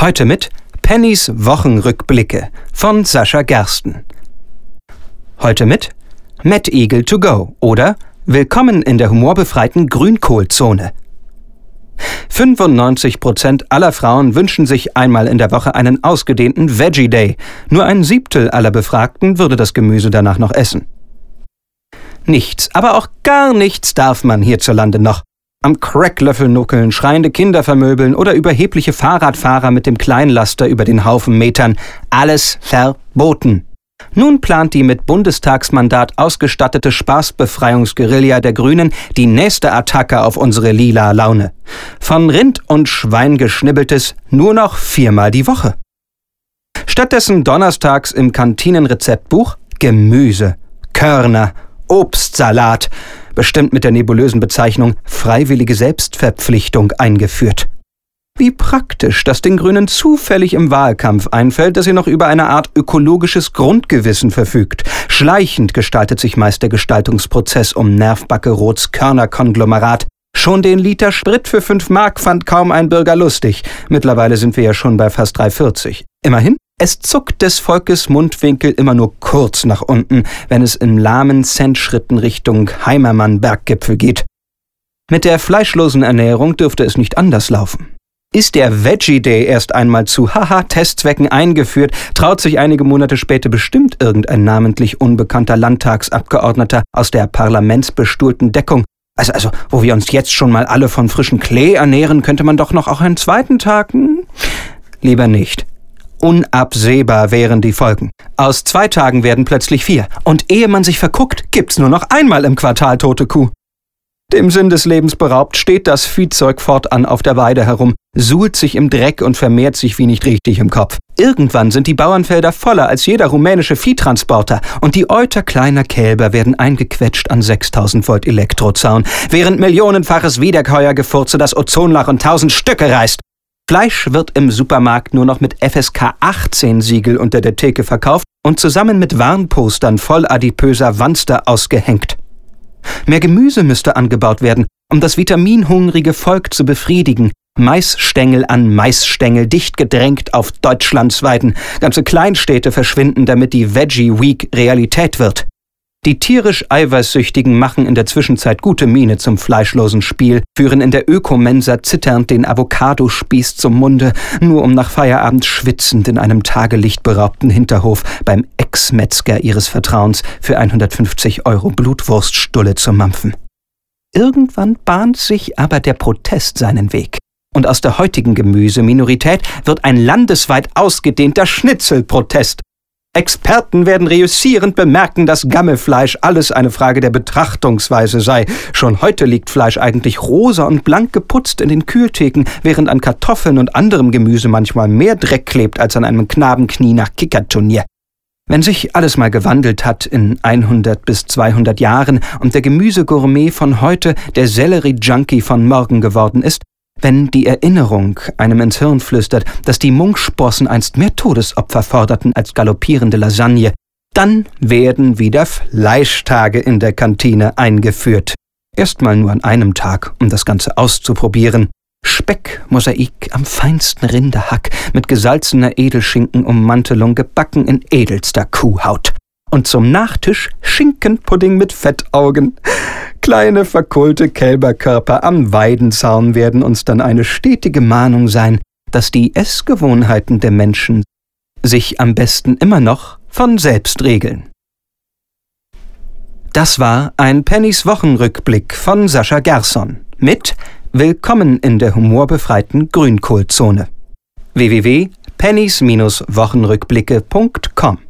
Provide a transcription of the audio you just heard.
Heute mit Pennys Wochenrückblicke von Sascha Gersten. Heute mit Mad Eagle to go oder Willkommen in der humorbefreiten Grünkohlzone. 95 Prozent aller Frauen wünschen sich einmal in der Woche einen ausgedehnten Veggie Day. Nur ein Siebtel aller Befragten würde das Gemüse danach noch essen. Nichts, aber auch gar nichts darf man hierzulande noch. Am Cracklöffel nuckeln, schreiende Kinder vermöbeln oder überhebliche Fahrradfahrer mit dem Kleinlaster über den Haufen metern. Alles verboten. Nun plant die mit Bundestagsmandat ausgestattete Spaßbefreiungsguerilla der Grünen die nächste Attacke auf unsere lila Laune. Von Rind und Schwein geschnibbeltes nur noch viermal die Woche. Stattdessen donnerstags im Kantinenrezeptbuch Gemüse, Körner, Obstsalat, bestimmt mit der nebulösen Bezeichnung freiwillige Selbstverpflichtung eingeführt. Wie praktisch, dass den Grünen zufällig im Wahlkampf einfällt, dass sie noch über eine Art ökologisches Grundgewissen verfügt. Schleichend gestaltet sich meist der Gestaltungsprozess um Nervbacke Roths Körnerkonglomerat. Schon den Liter Sprit für 5 Mark fand kaum ein Bürger lustig. Mittlerweile sind wir ja schon bei fast 3,40. Immerhin, es zuckt des Volkes Mundwinkel immer nur kurz nach unten, wenn es in lahmen Centschritten Richtung Heimermann-Berggipfel geht. Mit der fleischlosen Ernährung dürfte es nicht anders laufen. Ist der Veggie Day erst einmal zu Haha-Testzwecken eingeführt, traut sich einige Monate später bestimmt irgendein namentlich unbekannter Landtagsabgeordneter aus der parlamentsbestuhlten Deckung. Also, also, wo wir uns jetzt schon mal alle von frischem Klee ernähren, könnte man doch noch auch einen zweiten Tag? Hm? Lieber nicht. Unabsehbar wären die Folgen. Aus zwei Tagen werden plötzlich vier. Und ehe man sich verguckt, gibt's nur noch einmal im Quartal tote Kuh. Dem Sinn des Lebens beraubt, steht das Viehzeug fortan auf der Weide herum, suhlt sich im Dreck und vermehrt sich wie nicht richtig im Kopf. Irgendwann sind die Bauernfelder voller als jeder rumänische Viehtransporter und die Euter kleiner Kälber werden eingequetscht an 6000 Volt Elektrozaun, während millionenfaches Wiederkäuergefurze das Ozonloch in tausend Stücke reißt. Fleisch wird im Supermarkt nur noch mit FSK 18 Siegel unter der Theke verkauft und zusammen mit Warnpostern voll adipöser Wanster ausgehängt. Mehr Gemüse müsste angebaut werden, um das vitaminhungrige Volk zu befriedigen. Maisstängel an Maisstängel dicht gedrängt auf Deutschlands Weiden. Ganze Kleinstädte verschwinden, damit die Veggie Week Realität wird. Die tierisch Eiweißsüchtigen machen in der Zwischenzeit gute Miene zum fleischlosen Spiel, führen in der Ökomensa zitternd den Avocadospieß zum Munde, nur um nach Feierabend schwitzend in einem tagelichtberaubten Hinterhof beim Ex-Metzger ihres Vertrauens für 150 Euro Blutwurststulle zu mampfen. Irgendwann bahnt sich aber der Protest seinen Weg. Und aus der heutigen Gemüseminorität wird ein landesweit ausgedehnter Schnitzelprotest, Experten werden reüssierend bemerken, dass Gammelfleisch alles eine Frage der Betrachtungsweise sei. Schon heute liegt Fleisch eigentlich rosa und blank geputzt in den Kühltheken, während an Kartoffeln und anderem Gemüse manchmal mehr Dreck klebt als an einem Knabenknie nach Kickerturnier. Wenn sich alles mal gewandelt hat in 100 bis 200 Jahren und der Gemüsegourmet von heute der Sellerie-Junkie von morgen geworden ist, wenn die Erinnerung einem ins Hirn flüstert, dass die Munksprossen einst mehr Todesopfer forderten als galoppierende Lasagne, dann werden wieder Fleischtage in der Kantine eingeführt. Erstmal nur an einem Tag, um das Ganze auszuprobieren. Speckmosaik am feinsten Rinderhack mit gesalzener Edelschinkenummantelung gebacken in edelster Kuhhaut. Und zum Nachtisch Schinkenpudding mit Fettaugen. Kleine verkohlte Kälberkörper am Weidenzaun werden uns dann eine stetige Mahnung sein, dass die Essgewohnheiten der Menschen sich am besten immer noch von selbst regeln. Das war ein Pennys Wochenrückblick von Sascha Gerson mit Willkommen in der humorbefreiten Grünkohlzone. www.pennys-wochenrückblicke.com